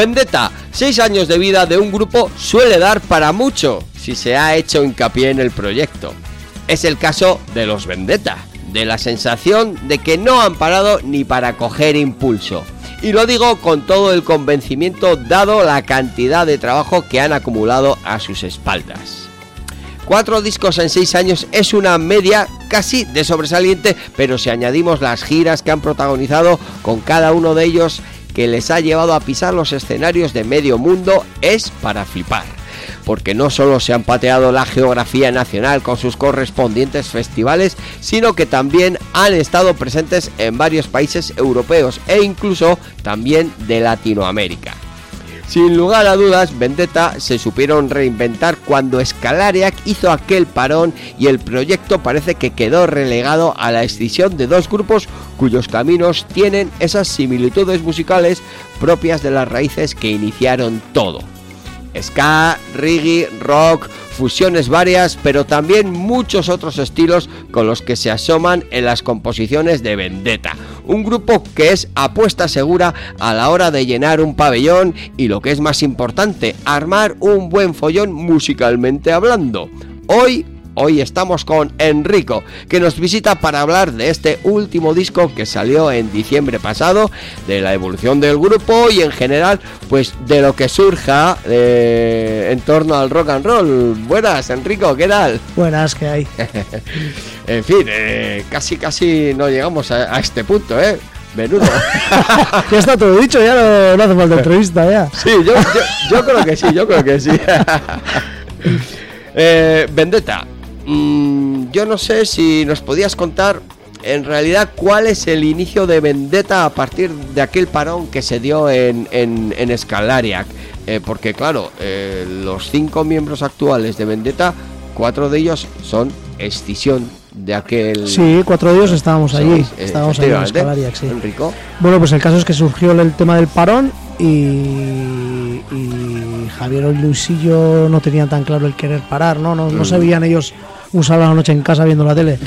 Vendetta, seis años de vida de un grupo suele dar para mucho si se ha hecho hincapié en el proyecto. Es el caso de los Vendetta, de la sensación de que no han parado ni para coger impulso. Y lo digo con todo el convencimiento dado la cantidad de trabajo que han acumulado a sus espaldas. Cuatro discos en seis años es una media casi de sobresaliente, pero si añadimos las giras que han protagonizado con cada uno de ellos que les ha llevado a pisar los escenarios de medio mundo, es para flipar. Porque no solo se han pateado la geografía nacional con sus correspondientes festivales, sino que también han estado presentes en varios países europeos e incluso también de Latinoamérica. Sin lugar a dudas, Vendetta se supieron reinventar cuando Scalariac hizo aquel parón y el proyecto parece que quedó relegado a la escisión de dos grupos cuyos caminos tienen esas similitudes musicales propias de las raíces que iniciaron todo. Ska, reggae, rock, fusiones varias, pero también muchos otros estilos con los que se asoman en las composiciones de Vendetta. Un grupo que es apuesta segura a la hora de llenar un pabellón y lo que es más importante, armar un buen follón musicalmente hablando. Hoy Hoy estamos con Enrico, que nos visita para hablar de este último disco que salió en diciembre pasado, de la evolución del grupo y en general, pues de lo que surja eh, en torno al rock and roll. Buenas, Enrico, ¿qué tal? Buenas, ¿qué hay? en fin, eh, casi casi no llegamos a, a este punto, ¿eh? Menudo. ya está todo dicho, ya no, no hace falta entrevista, ya. Sí, yo, yo, yo creo que sí, yo creo que sí. eh, Vendetta, Mm, yo no sé si nos podías contar en realidad cuál es el inicio de Vendetta a partir de aquel parón que se dio en, en, en Scalariac. Eh, porque claro, eh, los cinco miembros actuales de Vendetta, cuatro de ellos son escisión de aquel... Sí, cuatro de ellos estábamos allí, estábamos allí en Scalariac, sí. Enrico. Bueno, pues el caso es que surgió el tema del parón y, y Javier y Luisillo no tenían tan claro el querer parar, ¿no? No, no sabían ellos un sábado a la noche en casa viendo la tele.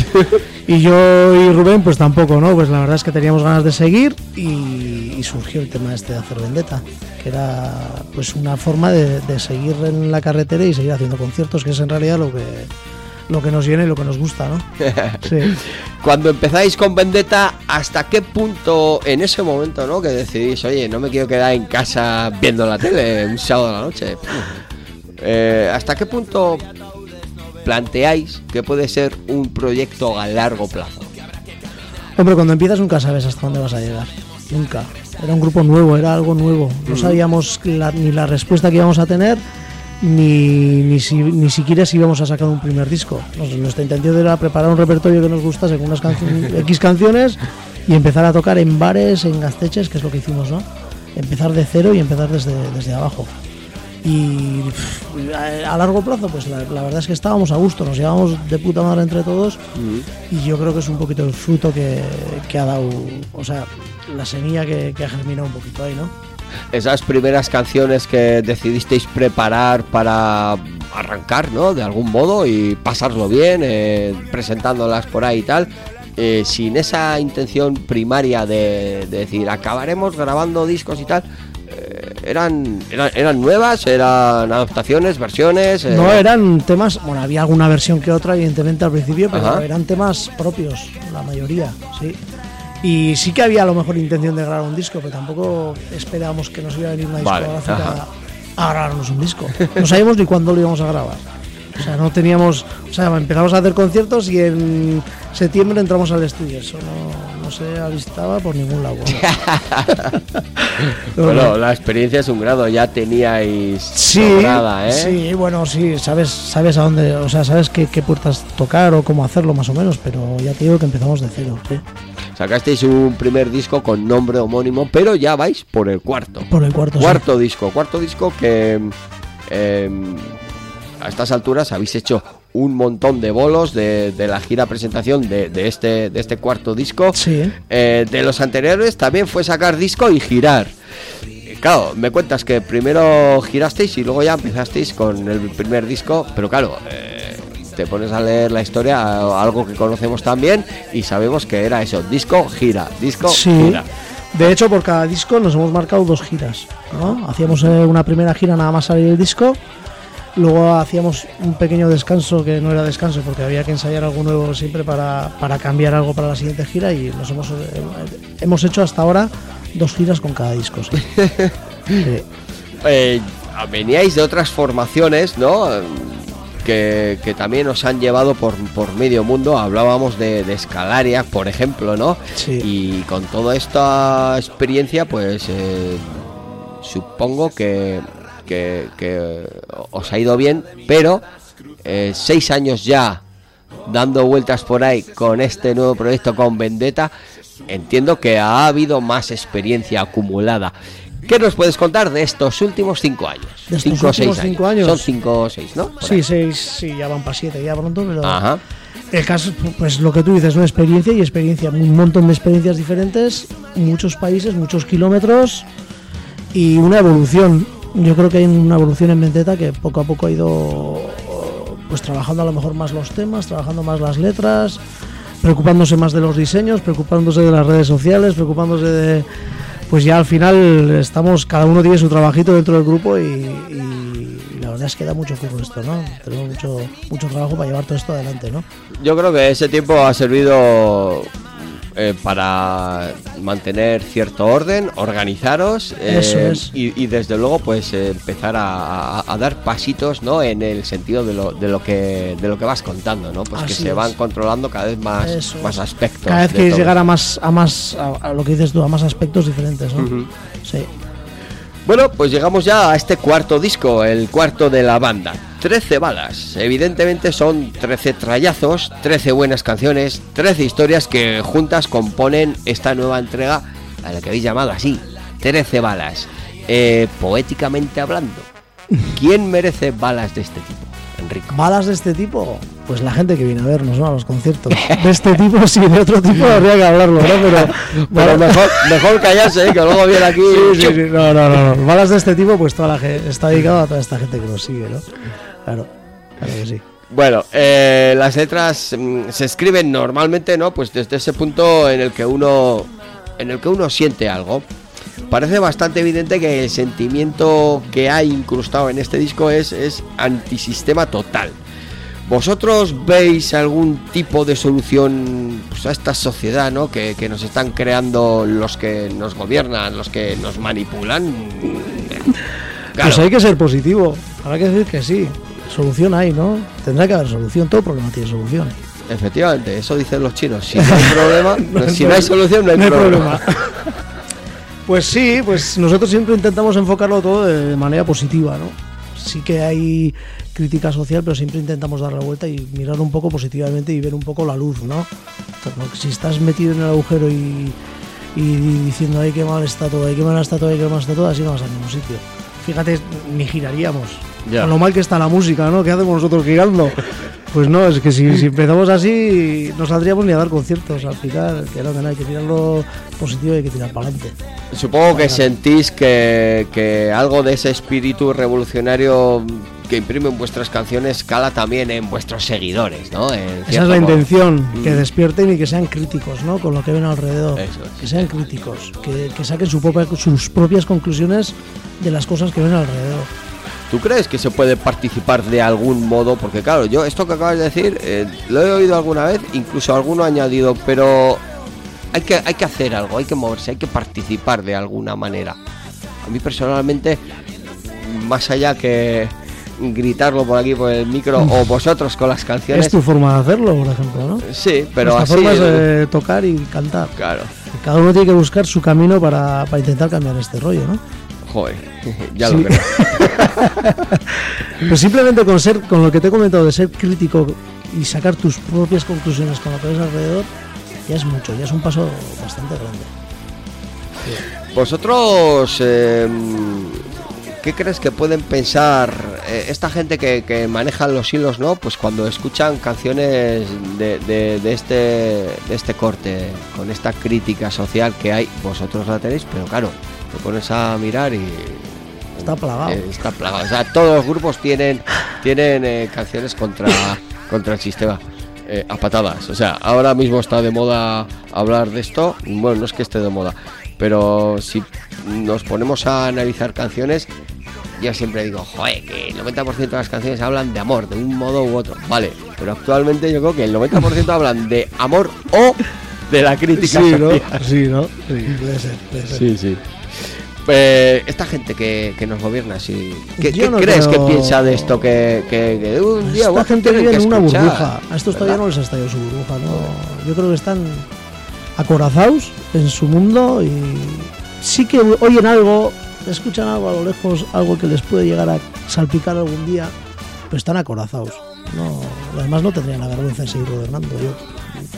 y yo y Rubén, pues tampoco, ¿no? Pues la verdad es que teníamos ganas de seguir y, y surgió el tema este de hacer vendetta, que era pues una forma de, de, seguir en la carretera y seguir haciendo conciertos, que es en realidad lo que lo que nos llena y lo que nos gusta, ¿no? Sí. Cuando empezáis con Vendetta, ¿hasta qué punto en ese momento, ¿no? Que decidís, oye, no me quiero quedar en casa viendo la tele un sábado a la noche. Eh, ¿Hasta qué punto planteáis que puede ser un proyecto a largo plazo? Hombre, cuando empiezas nunca sabes hasta dónde vas a llegar. Nunca. Era un grupo nuevo, era algo nuevo. No sabíamos la, ni la respuesta que íbamos a tener, ni, ni, si, ni siquiera si íbamos a sacar un primer disco. Nuestra intención era preparar un repertorio que nos gustase con unas cancio X canciones y empezar a tocar en bares, en gasteches, que es lo que hicimos, ¿no? Empezar de cero y empezar desde, desde abajo y a largo plazo pues la, la, verdad es que estábamos a gusto nos llevamos de puta madre entre todos y yo creo que es un poquito el fruto que, que ha dado o sea la semilla que, que, ha germinado un poquito ahí no esas primeras canciones que decidisteis preparar para arrancar no de algún modo y pasarlo bien eh, presentándolas por ahí y tal eh, sin esa intención primaria de, de decir acabaremos grabando discos y tal eran, eran, eran nuevas, eran adaptaciones, versiones. Eh... No, eran temas, bueno, había alguna versión que otra, evidentemente al principio, pero Ajá. eran temas propios, la mayoría, sí. Y sí que había a lo mejor intención de grabar un disco, pero tampoco esperábamos que nos iba a venir una discográfica vale. a grabarnos un disco. No sabíamos ni cuándo lo íbamos a grabar. O sea, no teníamos. O sea, empezamos a hacer conciertos y en septiembre entramos al estudio. Eso no, no se avistaba por ningún lado. bueno, la experiencia es un grado, ya teníais. Sí, sobrada, ¿eh? sí, bueno, sí, sabes, sabes a dónde, o sea, sabes qué, qué, puertas tocar o cómo hacerlo más o menos, pero ya te digo que empezamos de cero. ¿sí? Sacasteis un primer disco con nombre homónimo, pero ya vais por el cuarto. Por el cuarto. Cuarto sí. disco, cuarto disco que. Eh, a estas alturas habéis hecho un montón de bolos de, de la gira presentación de, de, este, de este cuarto disco. Sí. Eh, de los anteriores también fue sacar disco y girar. Claro, me cuentas que primero girasteis y luego ya empezasteis con el primer disco, pero claro, eh, te pones a leer la historia, algo que conocemos también y sabemos que era eso, disco, gira, disco, sí. gira. De hecho, por cada disco nos hemos marcado dos giras. ¿no? Hacíamos eh, una primera gira nada más salir el disco. Luego hacíamos un pequeño descanso que no era descanso porque había que ensayar algo nuevo siempre para, para cambiar algo para la siguiente gira y nos hemos, eh, hemos hecho hasta ahora dos giras con cada disco. sí. Sí. Eh, veníais de otras formaciones, ¿no? Que, que también os han llevado por, por medio mundo. Hablábamos de, de Scalaria, por ejemplo, ¿no? Sí. Y con toda esta experiencia, pues eh, supongo que, que- que os ha ido bien, pero eh, seis años ya dando vueltas por ahí con este nuevo proyecto con Vendetta, entiendo que ha habido más experiencia acumulada. ¿Qué nos puedes contar de estos últimos cinco años? De estos cinco o seis últimos cinco años. Son cinco o seis, ¿no? Por Sí, ahí. seis, sí, ya van para siete, ya pronto, pero Ajá. el caso, pues lo que tú dices, una experiencia y experiencia, un montón de experiencias diferentes, muchos países, muchos kilómetros y una evolución. Yo creo que hay una evolución en Vendetta que poco a poco ha ido pues trabajando a lo mejor más los temas, trabajando más las letras, preocupándose más de los diseños, preocupándose de las redes sociales, preocupándose de pues ya al final estamos, cada uno tiene su trabajito dentro del grupo y, la verdad es que da mucho curro esto, ¿no? Tenemos mucho, mucho trabajo para llevar todo esto adelante, ¿no? Yo creo que ese tiempo ha servido eh, para mantener cierto orden, organizaros eh, Eso es. y, y desde luego pues empezar a, a- a dar pasitos no en el sentido de lo, de lo que de lo que vas contando no pues que se es. van controlando cada vez más Eso más aspectos Cada vez todo. llegar a más, a más, a, a lo que dices tú, a más aspectos diferentes. Sí. Bueno, pues llegamos ya a este cuarto disco, el cuarto de la banda. 13 balas. Evidentemente son 13 trayazos, 13 buenas canciones, 13 historias que juntas componen esta nueva entrega a la que habéis llamado así, 13 balas. Eh, poéticamente hablando, ¿quién merece balas de este tipo, Enrico? Balas de este tipo, pues la gente que viene a vernos, ¿no? A los conciertos. De este tipo, sí, de otro tipo habría que hablarlo, ¿no? Pero, Pero mejor, mejor callarse, ¿eh? que luego viene aquí. Sí, sí, sí. No, no, no, no. Balas de este tipo, pues toda la gente, está dedicado a toda esta gente que nos sigue, ¿no? Claro, claro que sí. Bueno, eh, las letras mm, se escriben normalmente, ¿no? Pues desde ese punto en el que uno, en el que uno siente algo. Parece bastante evidente que el sentimiento que hay incrustado en este disco es, es antisistema total. ¿Vosotros veis algún tipo de solución pues, a esta sociedad ¿no? que, que nos están creando los que nos gobiernan, los que nos manipulan? Claro. Pues hay que ser positivo. Habrá que decir que sí. Solución hay, ¿no? Tendrá que haber solución. Todo problema tiene solución. Efectivamente, eso dicen los chinos. Si no hay problema, no- si no hay solución, no hay, No hay problema. problema. Pues sí, pues nosotros siempre intentamos enfocarlo todo de manera positiva, ¿no? Sí que hay crítica social, pero siempre intentamos dar la vuelta y mirar un poco positivamente y ver un poco la luz, ¿no? Porque si estás metido en el agujero y, y diciendo, ay, qué mal está todo, ay, qué mal está todo, ay, qué mal está todo, así no vas a ningún sitio. Fíjate, ni giraríamos. Ya. Con lo mal que está la música, ¿no? ¿Qué hacemos nosotros girando? Pues no, es que si, si empezamos así, no saldríamos ni a dar conciertos al final. Que no, que no, hay que tirarlo positivo y hay que tirar para adelante. Supongo que sentís que, que algo de ese espíritu revolucionario que imprimen vuestras canciones cala también en vuestros seguidores, ¿no? En Esa es la modo. intención, que Mm. despierten y que sean críticos, ¿no? Con lo que ven alrededor. Eso es. Que sean críticos, que, que saquen su propia- sus propias conclusiones de las cosas que ven alrededor. ¿Tú crees que se puede participar de algún modo? Porque claro, yo esto que acabas de decir eh, lo he oído alguna vez, incluso alguno ha añadido, pero hay que, hay que hacer algo, hay que moverse, hay que participar de alguna manera. A mí personalmente, más allá que gritarlo por aquí por el micro o vosotros con las canciones, Es tu forma de hacerlo, por ejemplo, ¿no? sí, pero Nuestra así, forma es eh, tocar y cantar. claro, Cada uno tiene que buscar su camino para, para intentar cambiar este rollo, ¿no? joder, ya Sí. lo creo. Pues simplemente con ser, con lo que te he comentado de ser crítico y sacar tus propias conclusiones con lo que ves alrededor, ya es mucho, ya es un paso bastante grande. Vosotros, eh, ¿qué crees que pueden pensar eh, esta gente que, que maneja los hilos, no? Pues cuando escuchan canciones este, de este corte, con esta crítica social que hay, vosotros la tenéis, pero claro, te pones a mirar y Está plagado. eh, está plagado. O sea, todos los grupos tienen, tienen eh, canciones contra, contra el sistema. eh, a patadas. O sea, ahora mismo está de moda hablar de esto. Bueno, no es que esté de moda. pero si nos ponemos a analizar canciones, yo siempre digo, joder, que el 90% de las canciones hablan de amor, de un modo u otro. Vale, pero actualmente yo creo que el 90% hablan de amor o de la crítica. Sí, ¿no? social. Sí, ¿no? Sí, puede ser, puede ser. Sí, sí. Eh, esta gente que, que nos gobierna, sí. ¿qué, Yo qué no crees creo- que piensa de esto? Que, que, que un día Esta gente vive en una burbuja. A estos todavía no les ha estallado su burbuja, ¿no? Yo creo que están acorazados en su mundo y sí que oyen algo, escuchan algo a lo lejos, algo que les puede llegar a salpicar algún día, pero están acorazados. No, además no tendrían la vergüenza de seguir gobernando. Yo,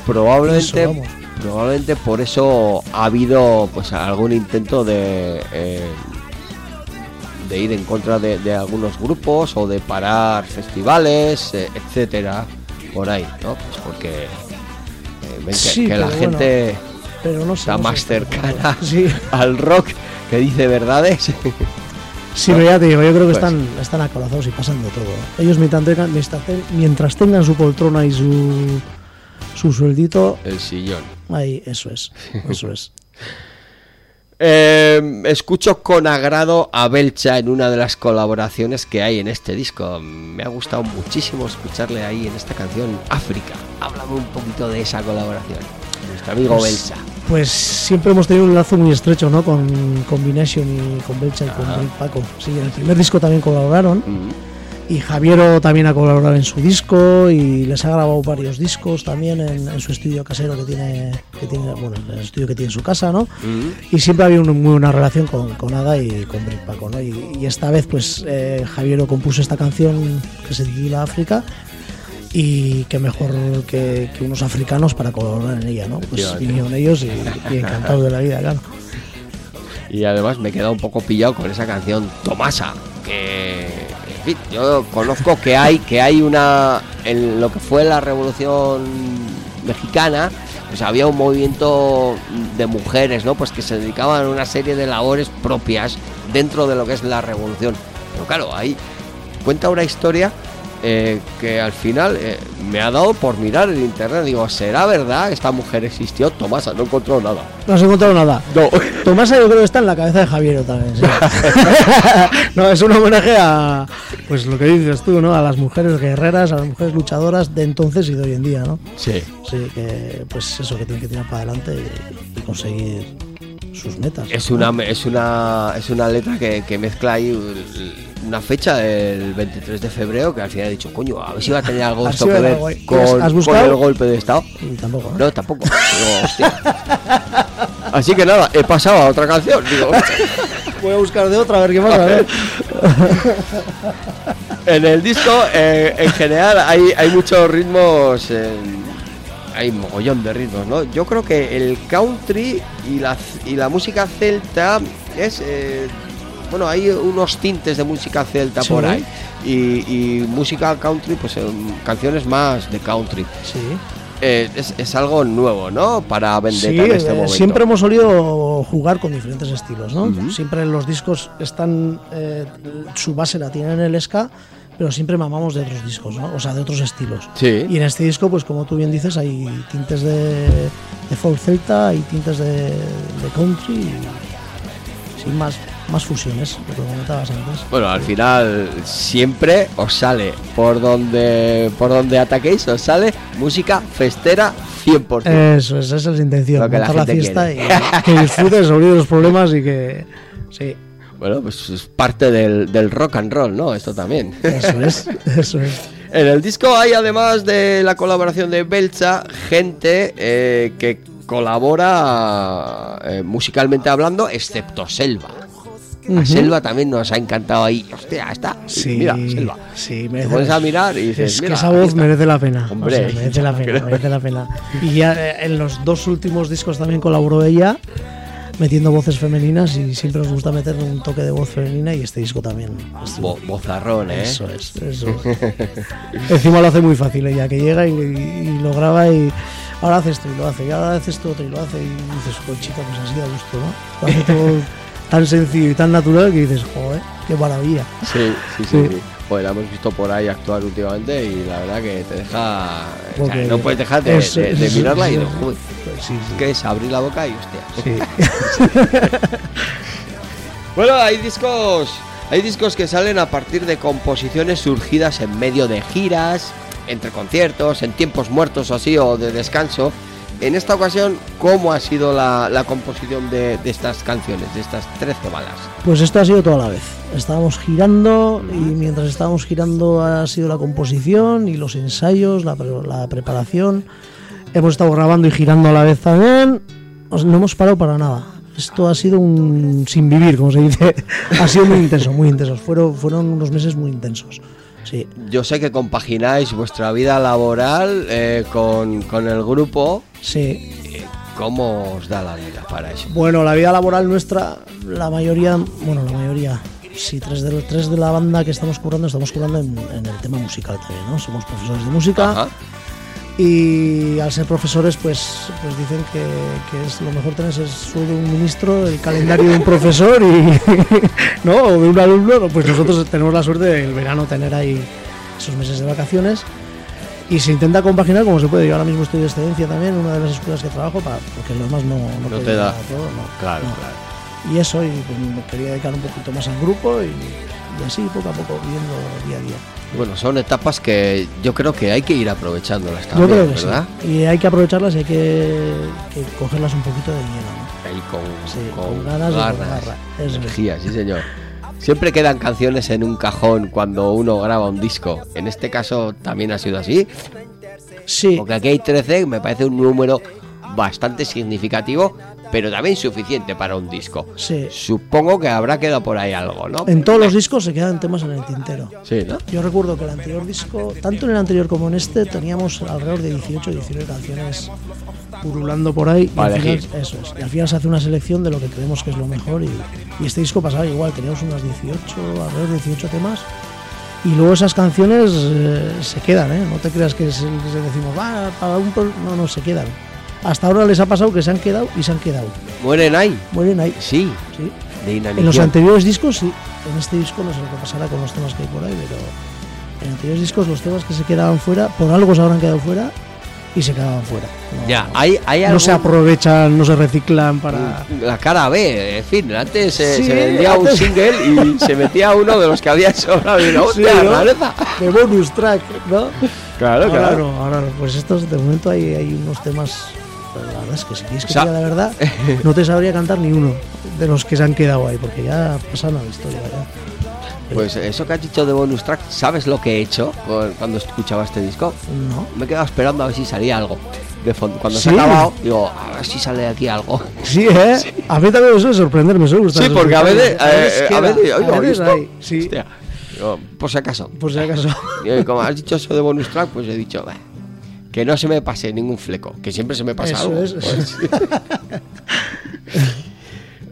Probablemente, Eso. Probablemente por eso ha habido pues algún intento de eh, de ir en contra de, de algunos grupos o de parar festivales, eh, etcétera, por ahí, ¿no? Pues porque eh, ven que, Sí, que la gente pero no está más cercana Sí, al rock que dice verdades. sí, pero ya te digo, yo creo que Pues. están, están acorazados y pasan de todo. Ellos mientras tengan, mientras ten- mientras tengan su poltrona y su, su sueldito, El sillón. Ahí, eso es, eso es. Eh, escucho con agrado a Belcha en una de las colaboraciones que hay en este disco. Me ha gustado muchísimo escucharle ahí en esta canción África. Háblame un poquito de esa colaboración. Nuestro amigo Pues- Belcha. Pues siempre hemos tenido un lazo muy estrecho, ¿no? Con Combination y con Belcha y con Paco. Sí, en el primer disco también colaboraron. Mm, Y Javiero también ha colaborado en su disco y les ha grabado varios discos también en, en su estudio casero que tiene, que tiene, bueno, en el estudio que tiene en su casa, ¿no? mm. Y siempre había una muy buena relación con, con Ada y con Rick Paco, ¿no? Y, y esta vez, pues, eh, Javiero compuso esta canción que se titula África y que mejor que, que unos africanos para colaborar en ella, ¿no? Pues vinieron ellos y, y encantados de la vida, claro. Y además me he quedado un poco pillado con esa canción Tomasa. Que yo conozco que hay, que hay una. En lo que fue la revolución mexicana, pues había un movimiento de mujeres, ¿no? Pues que se dedicaban a una serie de labores propias dentro de lo que es la revolución. Pero claro, ahí cuenta una historia eh, que al final eh, me ha dado por mirar en internet. Digo, ¿será verdad que esta mujer existió? Tomasa, no encontró nada. No has encontrado nada. No. Tomasa yo creo que está en la cabeza de Javiero también, sí. no, es un homenaje a, pues lo que dices tú, ¿no? A las mujeres guerreras, a las mujeres luchadoras de entonces y de hoy en día, ¿no? Sí. Sí, que pues eso, que tienen que tirar para adelante y, y conseguir sus metas. Es una, es una, es una letra que, que mezcla ahí una fecha del 23 de febrero que al final he dicho, coño, a ver si va a tener algo esto que ver con, ¿Has con buscado? el golpe de Estado. Tampoco, ¿no? No, tampoco. Digo. Así que nada, he pasado a otra canción. Digo, Voy a buscar de otra, a ver qué pasa, a ver. en el disco, eh, en general, hay, hay muchos ritmos. en- hay mogollón de ritmos, ¿no? Yo creo que el country y la, y la música celta es. eh, bueno, hay unos tintes de música celta Sí. por ahí. Y, y música country, pues em, canciones más de country. Sí. Eh, es, es algo nuevo, ¿no? Para Vendetta Sí, en este eh, momento. siempre hemos solido jugar con diferentes estilos, ¿no? Ujú. Siempre los discos están, eh, su base la tienen en el ska, pero siempre mamamos de otros discos, ¿no? O sea, de otros estilos. Sí. Y en este disco, pues como tú bien dices, hay tintes de, de folk celta, hay tintes de, de country, y, sin más, más fusiones, lo que comentabas antes. Bueno, al final siempre os sale por donde por donde ataquéis, os sale música festera 100%. Eso, es, esa es la intención, Lo que la la, fiesta quiere. y que disfrutes, olvides los problemas y que... Sí, Bueno, pues es parte del, del rock and roll, ¿no? Esto también. eso es, eso es. En el disco hay, además de la colaboración de Belcha, gente eh, que colabora eh, musicalmente hablando, excepto Selva. A Ujú. Selva también nos ha encantado ahí. Hostia, está. Sí, Mira, Selva. sí, Te pones a mirar y dices, es que mira, esa voz merece la pena. Hombre, o sea, merece la pena, merece la pena. Y ya eh, en los dos últimos discos también colaboró ella, metiendo voces femeninas y siempre nos gusta meter un toque de voz femenina y este disco también. Bo- bozarrón, ¿eh? Eso es, eso es. Encima lo hace muy fácil ella, que llega y, y lo graba y ahora hace esto y lo hace, y ahora hace esto otro y lo hace y dices, pues chica, pues así da gusto, ¿no? Lo hace todo tan sencillo y tan natural que dices, joder. qué maravilla. Sí, sí, sí. Sí. sí. Pues la hemos visto por ahí actuar últimamente y la verdad que te deja. o sea, Porque no puedes dejar de, es- de- de es- mirarla y no. joder, Pues sí, es que es abrir la boca y hostia. sí. Bueno, hay discos. Hay discos que salen a partir de composiciones surgidas en medio de giras, entre conciertos, en tiempos muertos o así, o de descanso. En esta ocasión, ¿cómo ha sido la, la composición de, de estas canciones, de estas 13 balas? Pues esto ha sido toda la vez. Estábamos girando y mientras estábamos girando ha sido la composición y los ensayos, la, pre- la preparación. Hemos estado grabando y girando a la vez también. O sea, no hemos parado para nada. Esto ha sido un sin vivir, como se dice. ha sido muy intenso, muy intenso. Fueron, fueron unos meses muy intensos. Sí. Yo sé que compagináis vuestra vida laboral eh, con, con el grupo. Sí, ¿Cómo os da la vida para eso? Bueno, la vida laboral nuestra, la mayoría, bueno, la mayoría, sí, tres de los tres de la banda que estamos currando, estamos currando en, en el tema musical también, ¿no? Somos profesores de música Ajá. Y al ser profesores, pues, pues dicen que, que es lo mejor tener el sueldo de un ministro, el calendario de un profesor y, ¿no? O de un alumno, ¿no? pues nosotros tenemos la suerte de el verano tener ahí esos meses de vacaciones. Y se intenta compaginar como se puede. Yo ahora mismo estoy de excedencia también en una de las escuelas que trabajo, para, porque lo demás no, no, No te da. todo, no. Claro, claro. Y eso, y pues, me quería dedicar un poquito más al grupo y, y así poco a poco viviendo día a día. Bueno, son etapas que yo creo que hay que ir aprovechándolas Yo también, creo que ¿verdad? sí. Y hay que aprovecharlas y hay que, que cogerlas un poquito de lleno. ¿no? Ahí con, Sí, con con ganas y con garra. Energía, sí señor. Siempre quedan canciones en un cajón cuando uno graba un disco. En este caso también ha sido así. Sí, Porque aquí hay 13, me parece un número bastante significativo, pero también suficiente para un disco. sí. Supongo que habrá quedado por ahí algo, ¿no? En todos los discos se quedan temas en el tintero. Sí, ¿no? Yo recuerdo que el anterior disco, tanto en el anterior como en este, teníamos alrededor de 18 19 canciones purulando por ahí. Y Para al final, eso es. Y al final se hace una selección de lo que creemos que es lo mejor. Y, y este disco pasaba igual, teníamos unas 18, alrededor de 18 temas. Y luego esas canciones eh, se quedan, ¿eh? No te creas que se, que se decimos, va, para un. pro-". No, no, se quedan. Hasta ahora les ha pasado que se han quedado y se han quedado. ¿Mueren ahí? Mueren ahí, Sí, sí. de. En los anteriores discos sí. En este disco no sé lo que pasará con los temas que hay por ahí, pero en anteriores discos los temas que se quedaban fuera, por algo se habrán quedado fuera y se quedaban fuera. No, Ya, hay, hay no se aprovechan, no se reciclan para. La cara B, en fin, antes eh, Sí, se vendía un single y se metía uno de los que había sobrado y no, Sí. De bonus track, ¿no? Claro, ahora claro. no, ahora no. Pues estos de momento hay, hay unos temas. Pero la verdad es que si quieres que O sea- te diga la verdad, no te sabría cantar ni uno de los que se han quedado ahí, porque ya pasan a la historia. ya. Pues eso que has dicho de bonus track, ¿sabes lo que he hecho cuando escuchaba este disco? No. Me he quedado esperando a ver si salía algo de fondo. Cuando se ¿Sí? ha acabado, digo, a ver si sale de aquí algo. Sí, ¿eh? A mí también me suele sorprender, me suele gustar. Sí, porque a veces, detalles. eh, a veces, oigo, a veces ¿esto? hay, sí, Hostia. Digo, por si acaso. por si acaso. Y como has dicho eso de bonus track, pues he dicho, "Bah, que no se me pase ningún fleco, que siempre se me pasa Eso algo. es. Pues,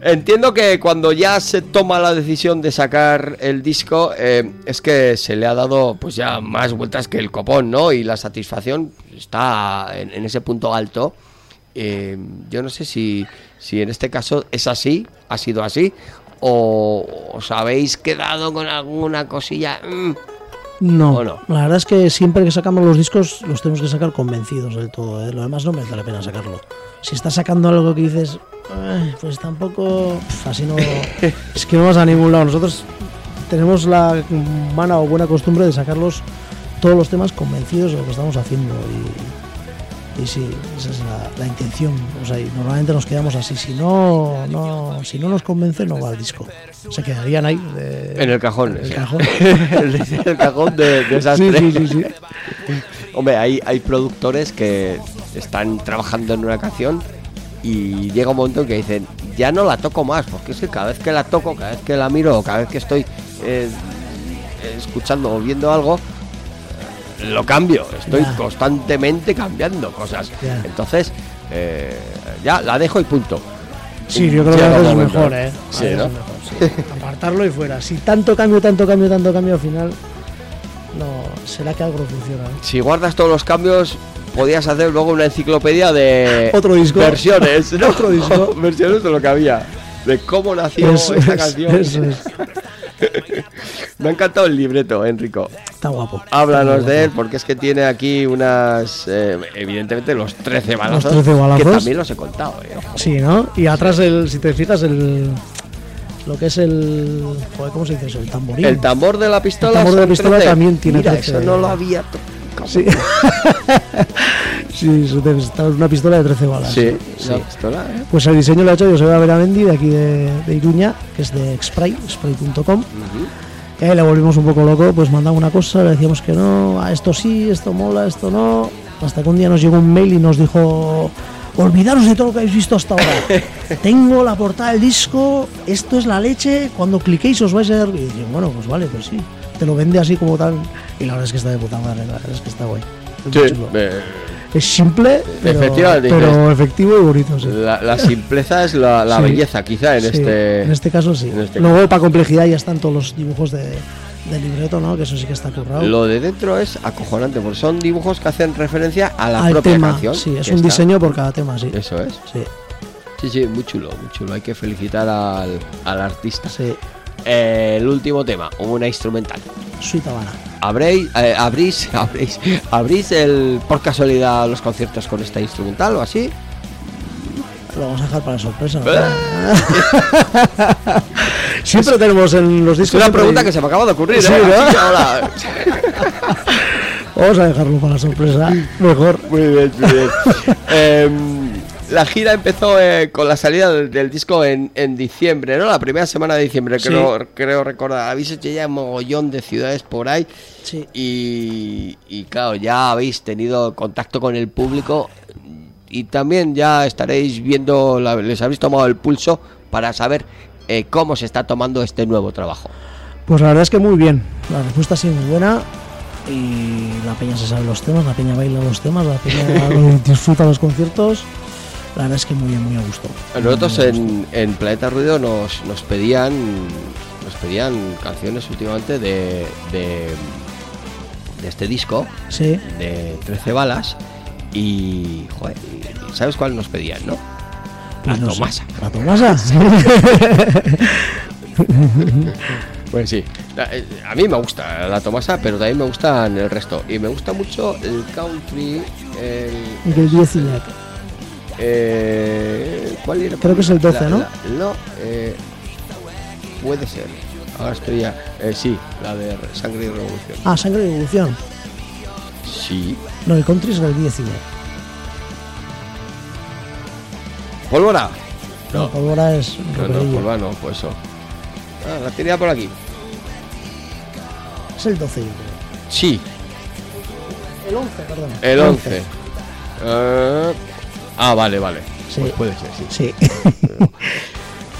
Entiendo que cuando ya se toma la decisión de sacar el disco, eh, es que se le ha dado pues ya más vueltas que el copón, ¿no? Y la satisfacción está en, en ese punto alto. Eh, yo no sé si, si en este caso es así, ha sido así, o os habéis quedado con alguna cosilla. mm, No, la verdad es que siempre que sacamos los discos los tenemos que sacar convencidos del todo. ¿eh? Lo demás no merece la pena sacarlo. Si estás sacando algo que dices, "Ay, pues tampoco, así no, es que no vas a ningún lado. Nosotros tenemos la mala o buena costumbre de sacarlos todos los temas convencidos de lo que estamos haciendo y, y sí, esa es la, la intención. O sea, y normalmente nos quedamos así. Si no, no, si no nos convence, no va al disco. Se quedarían ahí. de- En el cajón. En el cajón. el, cajón de, de esas Sí, tres. sí, sí, sí. Hombre, hay, hay productores que están trabajando en una canción y llega un momento en que dicen, ya no la toco más, porque es que cada vez que la toco, cada vez que la miro, cada vez que estoy eh, escuchando o viendo algo, lo cambio. Estoy Ya. constantemente cambiando cosas. Ya. Entonces, eh, ya la dejo y punto. Sí, yo creo que es mejor, ¿eh? Mejor, sí. Apartarlo y fuera. Si tanto cambio, tanto cambio, tanto cambio, al final no será que algo funciona. ¿eh? Si guardas todos los cambios, podías hacer luego una enciclopedia de Otro disco. versiones, ¿no? Otro disco. versiones de lo que había, de cómo nació Eso esta es, canción. eso es. Me ha encantado el libreto, Enrico. Está guapo. Háblanos Está de él, porque es que tiene aquí unas. eh, evidentemente, los 13 balazos. 13 balazos. Que también los he contado, eh. Sí, ¿no? Y atrás, el, si te fijas, el lo que es el. Joder, ¿cómo se dice eso? El tamborín. El tambor de la pistola. El tambor de la pistola 13. también tiene Mira, 13. eso no lo había. Sí. sí, una pistola de 13 balas. Sí, Sí. la pistola, ¿eh? Pues el diseño lo ha hecho Joseba Beramendi de aquí de, de Iruña, que es de Spray, spray.com. Y ahí le volvimos un poco loco, pues mandaba una cosa, le decíamos que no, a esto sí, esto mola, esto no. Hasta que un día nos llegó un mail y nos dijo, olvidaros de todo lo que habéis visto hasta ahora. Tengo la portada del disco, esto es la leche, cuando cliquéis os vais a dar... Y dije, bueno, pues vale, pues sí. Te lo vende así como tal. Y la verdad es que está de puta madre, la verdad es que está guay. Es Sí, eh, Es simple, pero, efectivo y bonito, sí. la, la simpleza es la, la Sí. belleza, quizá, en Sí, este. en este caso sí. este Luego, para complejidad, ya están todos los dibujos de, de libreto, ¿no? Que eso sí que está currado. Lo de dentro es acojonante, porque son dibujos que hacen referencia a la Al propia tema, canción. sí, es un está- diseño por cada tema, sí. Eso es. Sí, Sí, sí, muy chulo, muy chulo. Hay que felicitar al, al artista. sí. Eh, el último tema, una instrumental. Sweet Habana. ¿Habréis, eh, abrís, abrís, abrís el, por casualidad los conciertos con esta instrumental o así? Lo vamos a dejar para sorpresa. ¿no? Ah. siempre tenemos en los Es discos. una siempre pregunta hay- que se me acaba de ocurrir. Sí, ¿eh? Vamos a dejarlo para sorpresa. Mejor. Muy bien, muy bien. La gira empezó eh, con la salida del, del disco en, en diciembre, ¿no? La primera semana de diciembre, Sí. creo, creo recordar. Habéis hecho ya un mogollón de ciudades por ahí. Sí. Y, y claro, ya habéis tenido contacto con el público y también ya estaréis viendo, la- les habéis tomado el pulso para saber eh, cómo se está tomando este nuevo trabajo. Pues la verdad es que muy bien. La respuesta ha sido muy buena. Y la peña se sabe los temas, la peña baila los temas, la peña disfruta los conciertos. La verdad es que muy bien, muy a gusto. Nosotros Muy a gusto. en, en Planeta Ruido nos, nos pedían nos pedían canciones últimamente de, de, de este disco, Sí, de 13 balas, y, joder, ¿sabes cuál nos pedían, no? La pues sé. Tomasa. La Tomasa. Pues sí, La- eh, a mí me gusta la Tomasa, pero también me gustan el resto. Y me gusta mucho el country, el... Díez Iñak. Eh, ¿Cuál era? Creo que es el 12, La- ¿no? la- no, eh, puede ser. Ahora estoy ya. eh, sí, la de Sangre y Revolución. Ah, Sangre y Evolución. Sí. No, el country es el Díez Iñak. ¿Pólvora? No, No, Pólvora es no, no, pólvora no, pues eso. Ah, la tenía por aquí. Es el 12, yo creo. Sí, El 11, perdón. el 11. Ah, ah, vale, vale. Sí. Pues puede ser, sí. Sí.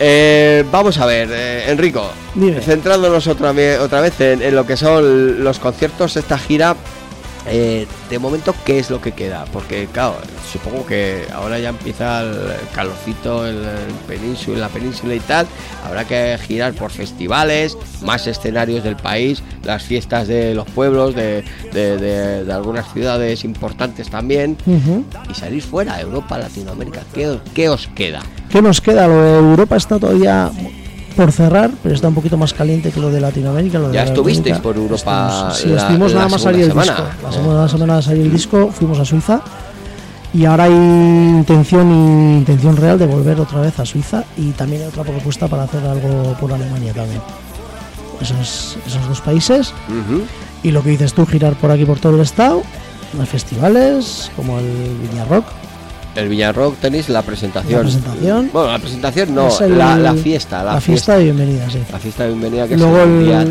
Eh, vamos a ver, eh, Enrico, Dime. centrándonos otra, otra vez en, en lo que son los conciertos, esta gira, eh, de momento, ¿qué es lo que queda? Porque, claro, supongo que ahora ya empieza el calorcito en, la península, en la península y tal, habrá que girar por festivales, más escenarios del país, las fiestas de los pueblos, de, de- de- de algunas ciudades importantes también, y salir fuera, Europa, Latinoamérica, ¿qué, qué os queda? ¿Qué nos queda? Lo de Europa está todavía por cerrar, pero está un poquito más caliente que lo de Latinoamérica. Lo de Ya estuvisteis por Europa Estuvimos- sí, la- estuvimos la nada más salir el semana. disco. La Eh. segunda semana de salir el disco fuimos a Suiza y ahora hay intención y intención real de volver otra vez a Suiza y también hay otra propuesta para hacer algo por Alemania también. Esos, esos dos países y lo que dices tú, girar por aquí por todo el estado, en festivales como el Viña Rock. El Villarrock tenéis la presentación. La presentación. Bueno, la presentación no, Es el- la, la fiesta. La, La, fiesta de bienvenida, sí. La fiesta de bienvenida que Luego es el, día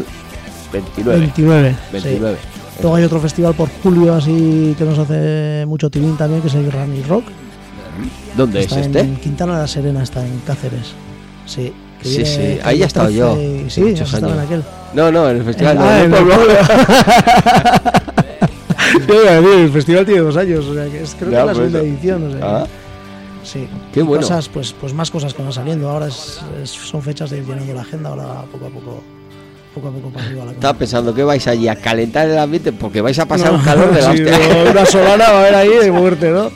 29. 29. sí. 29. Luego hay otro festival por julio así que nos hace mucho tilín también, que es el Rani Rock. ¿Dónde es está este? en Quintana de la Serena, está en Cáceres. Sí. que Sí, viene sí, el ahí he estado 13 yo, Sí, muchos en aquel. No, no, en el festival. No, el el a decir, festival tiene dos años, o sea que es creo que es la pues, segunda edición. O sea, Ah, sí. qué bueno. Cosas, pues, pues más cosas que van saliendo. Ahora es, es- son fechas de ir llenando la agenda, ahora poco a poco, poco a poco para arriba la. Estaba pensando que vais allí a calentar el ambiente porque vais a pasar No, un calor de la sí, hostia. Una solana va a haber ahí de muerte, ¿no?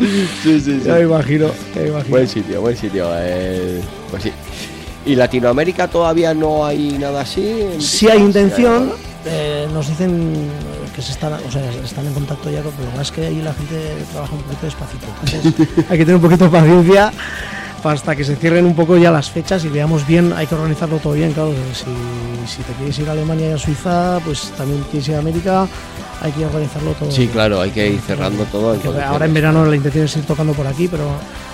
Sí, sí, Ya me imagino, ya me imagino. Buen sitio, buen sitio. eh, pues sí. ¿Y Latinoamérica todavía no hay nada así? Si hay intención, eh, nos dicen que se están, o sea, están en contacto ya, con, pero lo es que ahí la gente trabaja un poquito despacito. Entonces, hay que tener un poquito de paciencia hasta que se cierren un poco ya las fechas y veamos bien, hay que organizarlo todo bien, claro. Si, si te quieres ir a Alemania y a Suiza, pues también quieres ir a América, hay que organizarlo todo. Sí, claro, hay que ir cerrando todo. en ahora en verano la intención es ir tocando por aquí, pero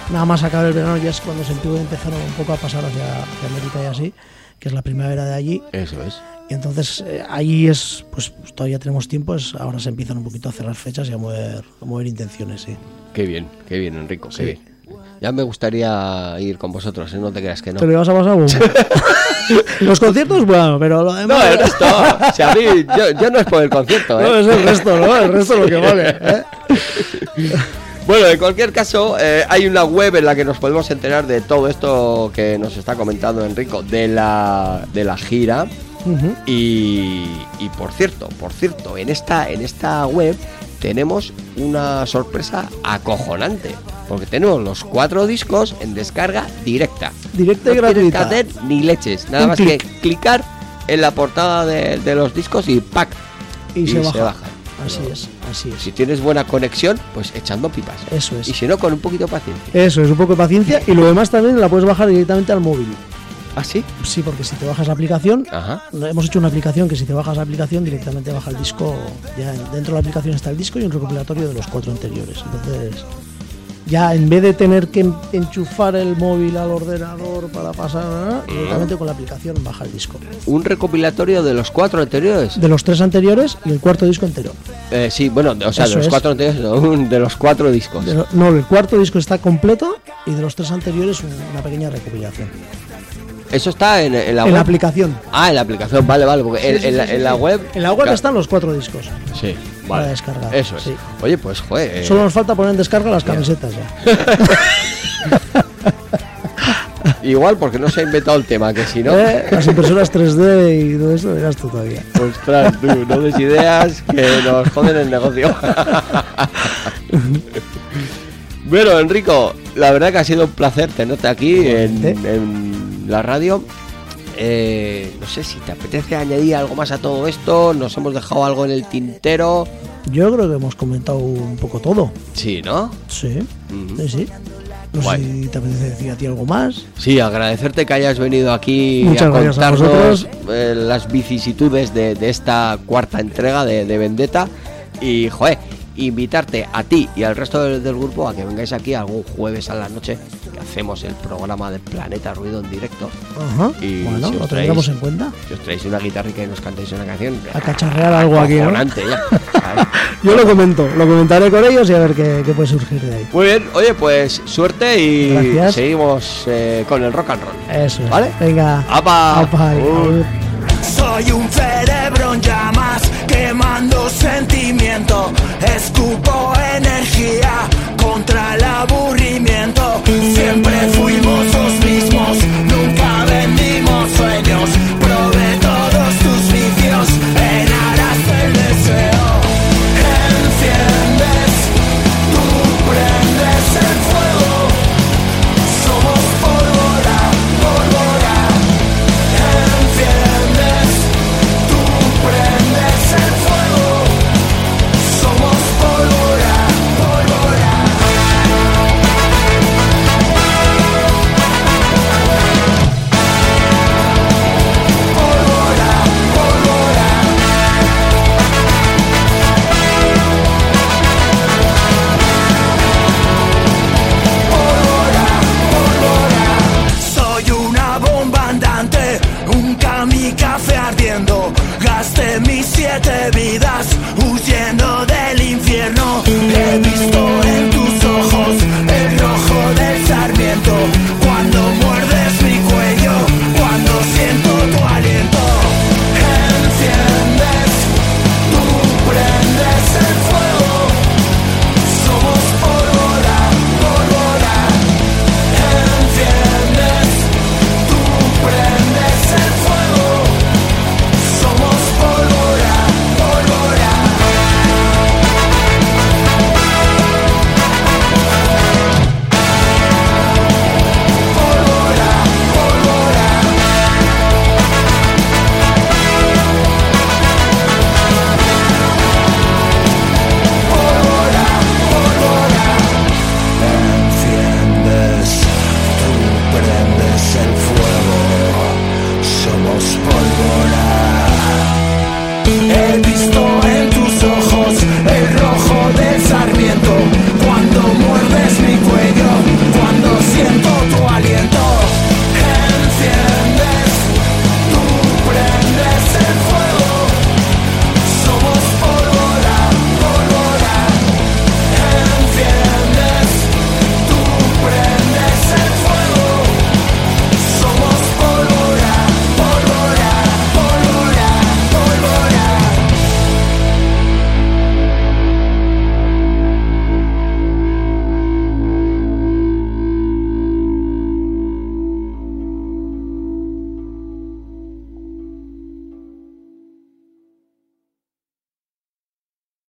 nada más acabar el verano ya es cuando se puede empezar un poco a pasar hacia, hacia América y así, que es la primavera de allí. Eso es. Y entonces eh, ahí es, pues todavía tenemos tiempo, es, ahora se empiezan un poquito a cerrar fechas y a mover, a mover intenciones, sí. Qué bien, qué bien, Enrico, Sí. qué bien. Ya me gustaría ir con vosotros, ¿eh? no te creas que no. ¿Te lo ibas a pasar? Los conciertos, bueno, pero lo demás... No, el resto. A mí, yo, yo no es por el concierto, ¿eh? No, es el resto, ¿no? El resto es lo que vale. ¿eh? Bueno, en cualquier caso, eh, hay una web en la que nos podemos enterar de todo esto que nos está comentando Enrico, de la, de la gira. Y, y por cierto, por cierto, en esta, en esta web tenemos una sorpresa acojonante. Porque tenemos los cuatro discos en descarga directa. Directa y tienes que gratuita. hacer ni leches. Nada Un más clic. que clicar en la portada de, de los discos y ¡pac! Y, se, baja. baja. Así es, así es. Si tienes buena conexión, pues echando pipas. Eso es. Y si no, con un poquito de paciencia. Eso es, un poco de paciencia. Y lo demás también la puedes bajar directamente al móvil. ¿Ah, sí? Sí, porque si te bajas la aplicación, Ajá. hemos hecho una aplicación que si te bajas la aplicación directamente baja el disco. Ya dentro de la aplicación está el disco y un recopilatorio de los cuatro anteriores. Entonces, ya en vez de tener que en- enchufar el móvil al ordenador para pasar, ¿eh? directamente con la aplicación baja el disco. Un recopilatorio de los cuatro anteriores. De los tres anteriores y el cuarto disco entero. Eh, sí, bueno, o sea, de los es. cuatro anteriores, no, de los cuatro discos. Lo- no, el cuarto disco está completo y de los tres anteriores un- una pequeña recopilación. Eso está en, en la en web. la aplicación. ah, en la aplicación, vale, vale, porque en, Sí, sí, en la, sí, sí, en la sí. web. En la web están los cuatro discos. Sí, para vale. descargar, Eso es. sí. Oye, pues, joder. eh, Solo nos falta poner en descarga las camisetas ya. Igual porque no se ha inventado el tema, que si no. ¿Eh? Las impresoras 3D y todo eso, verás tú todavía. Ostras, tú, no des ideas que nos joden el negocio. bueno, Enrico, la verdad que ha sido un placer tenerte aquí en la radio. Eh, no sé si te apetece añadir algo más a todo esto. Nos hemos dejado algo en el tintero. Yo creo que hemos comentado un poco todo. Sí, ¿no? Sí, Ujú. sí, sí. No Guay. sé si te apetece decir a ti algo más. Sí, agradecerte que hayas venido aquí Muchas a a contarnos vosotros. eh, las vicisitudes de, de esta cuarta entrega de, de Vendetta. Y, joder, invitarte a ti y al resto del, del grupo a que vengáis aquí algún jueves a la noche que hacemos el programa de Planeta Ruido en directo. Ajá. Y bueno, si os lo traéis- tendremos en cuenta. Si os traéis una guitarrica y nos cantéis una canción. A cacharrear algo aquí, ¿no? ya. Yo lo comento, lo comentaré con ellos y a ver qué, qué puede surgir de ahí. Muy bien, oye, pues suerte y Gracias. seguimos eh, con el rock and roll. Eso es. ¿Vale? Venga. ¡Apa! Apa. Soy un cerebro en sentimiento. Escupo energía contra el aburrimiento.